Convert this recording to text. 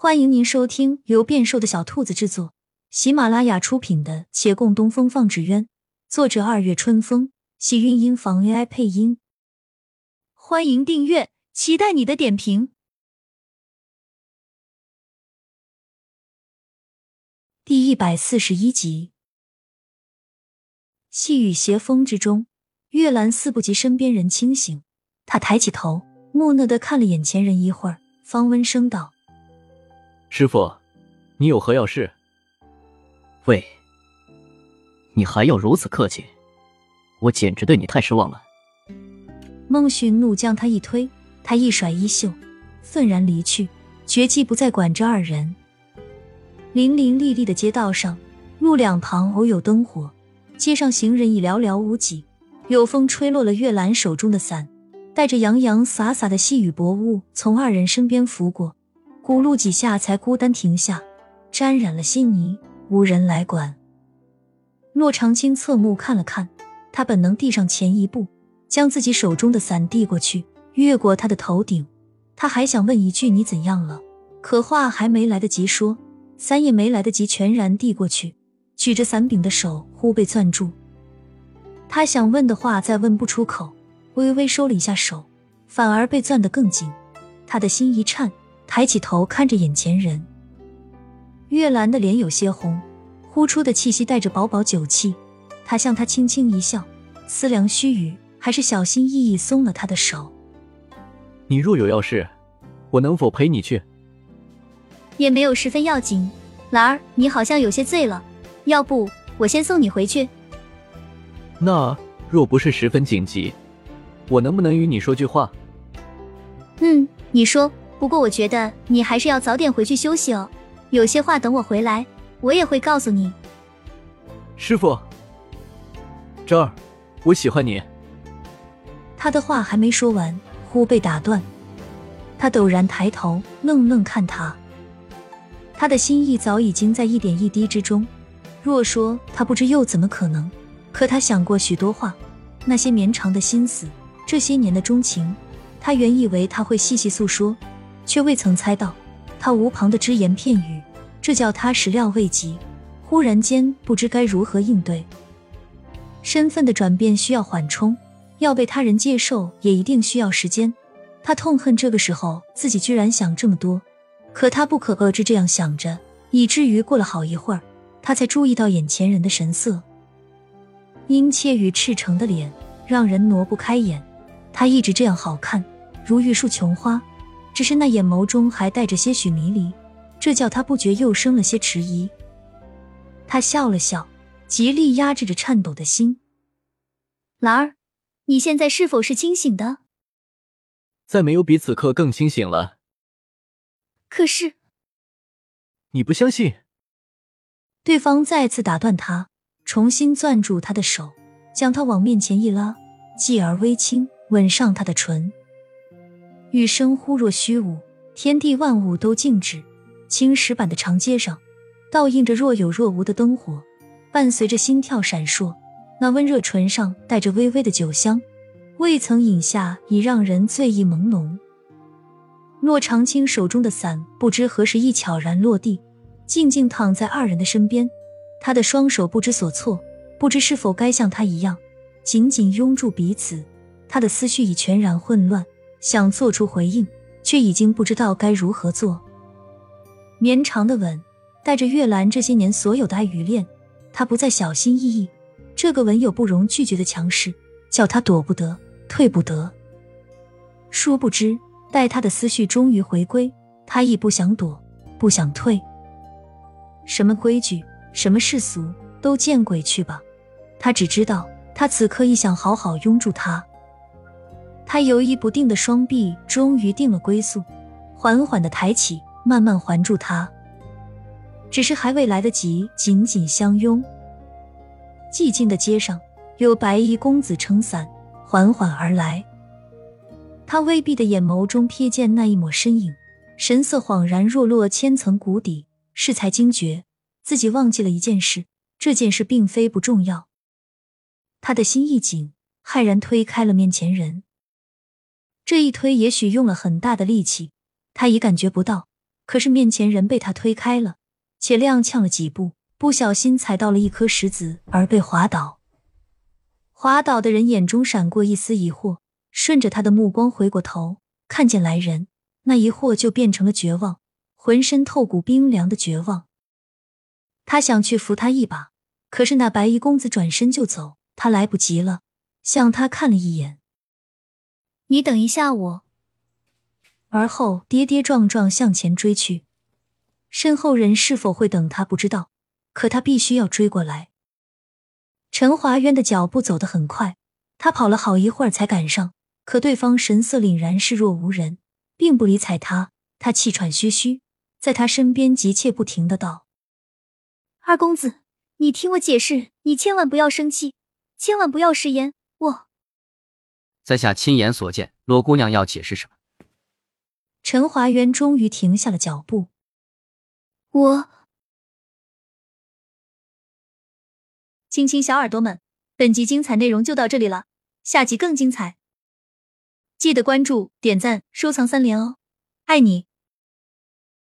欢迎您收听由变瘦的小兔子制作、喜马拉雅出品的《且共东风放纸鸢》，作者二月春风，喜韵音房 AI 配音。欢迎订阅，期待你的点评。第一百四十一集，细雨斜风之中，月兰似不及身边人清醒，她抬起头，木讷的看了眼前人一会儿，方温声道。师傅，你有何要事？喂，你还要如此客气？我简直对你太失望了。孟寻怒将他一推，他一甩衣袖，愤然离去，绝技不再管这二人。淋淋沥沥的街道上，路两旁偶有灯火，街上行人已寥寥无几。有风吹落了月兰手中的伞，带着洋洋洒洒的细雨薄雾从二人身边拂过。咕噜几下，才孤单停下，沾染了稀泥，无人来管。洛长青侧目看了看，他本能递上前一步，将自己手中的伞递过去，越过他的头顶。他还想问一句：“你怎样了？”可话还没来得及说，伞也没来得及全然递过去，举着伞柄的手忽被攥住。他想问的话再问不出口，微微收了一下手，反而被攥得更紧。他的心一颤。抬起头看着眼前人，月兰的脸有些红，呼出的气息带着薄薄酒气。他向他轻轻一笑，思量须臾，还是小心翼翼松了他的手。你若有要事，我能否陪你去？也没有十分要紧。兰儿，你好像有些醉了，要不我先送你回去？那若不是十分紧急，我能不能与你说句话？嗯，你说。不过我觉得你还是要早点回去休息哦。有些话等我回来，我也会告诉你。师傅，这儿，我喜欢你。他的话还没说完，忽被打断。他陡然抬头，愣愣看他。他的心意早已经在一点一滴之中。若说他不知，又怎么可能？可他想过许多话，那些绵长的心思，这些年的钟情，他原以为他会细细诉说。却未曾猜到，他无旁的只言片语，这叫他始料未及。忽然间不知该如何应对。身份的转变需要缓冲，要被他人接受也一定需要时间。他痛恨这个时候自己居然想这么多，可他不可遏制这样想着，以至于过了好一会儿，他才注意到眼前人的神色，殷切与赤诚的脸让人挪不开眼。他一直这样好看，如玉树琼花。只是那眼眸中还带着些许迷离，这叫他不觉又生了些迟疑。他笑了笑，极力压制着颤抖的心。兰儿，你现在是否是清醒的？再没有比此刻更清醒了。可是，你不相信？对方再次打断他，重新攥住他的手，将他往面前一拉，继而微轻吻上他的唇。雨声忽若虚无，天地万物都静止。青石板的长街上，倒映着若有若无的灯火，伴随着心跳闪烁。那温热唇上带着微微的酒香，未曾饮下已让人醉意朦胧。洛长青手中的伞不知何时已悄然落地，静静躺在二人的身边。他的双手不知所措，不知是否该像他一样紧紧拥住彼此。他的思绪已全然混乱。想做出回应，却已经不知道该如何做。绵长的吻带着月兰这些年所有的爱与恋，他不再小心翼翼。这个吻有不容拒绝的强势，叫他躲不得，退不得。殊不知，待他的思绪终于回归，他亦不想躲，不想退。什么规矩，什么世俗，都见鬼去吧！他只知道，他此刻亦想好好拥住他。他犹疑不定的双臂终于定了归宿，缓缓的抬起，慢慢环住他。只是还未来得及紧紧相拥，寂静的街上有白衣公子撑伞缓缓而来。他微闭的眼眸中瞥见那一抹身影，神色恍然若落千层谷底，适才惊觉自己忘记了一件事。这件事并非不重要。他的心一紧，骇然推开了面前人。这一推也许用了很大的力气，他已感觉不到，可是面前人被他推开了，且踉跄了几步，不小心踩到了一颗石子而被滑倒。滑倒的人眼中闪过一丝疑惑，顺着他的目光回过头，看见来人，那疑惑就变成了绝望，浑身透骨冰凉的绝望。他想去扶他一把，可是那白衣公子转身就走，他来不及了，向他看了一眼。你等一下我。而后跌跌撞撞向前追去，身后人是否会等他不知道，可他必须要追过来。陈华渊的脚步走得很快，他跑了好一会儿才赶上，可对方神色凛然，视若无人，并不理睬他。他气喘吁吁，在他身边急切不停的道：“二公子，你听我解释，你千万不要生气，千万不要食言。我在下亲眼所见，罗姑娘要解释什么？”陈华渊终于停下了脚步。我。亲亲小耳朵们，本集精彩内容就到这里了，下集更精彩，记得关注、点赞、收藏三连哦，爱你！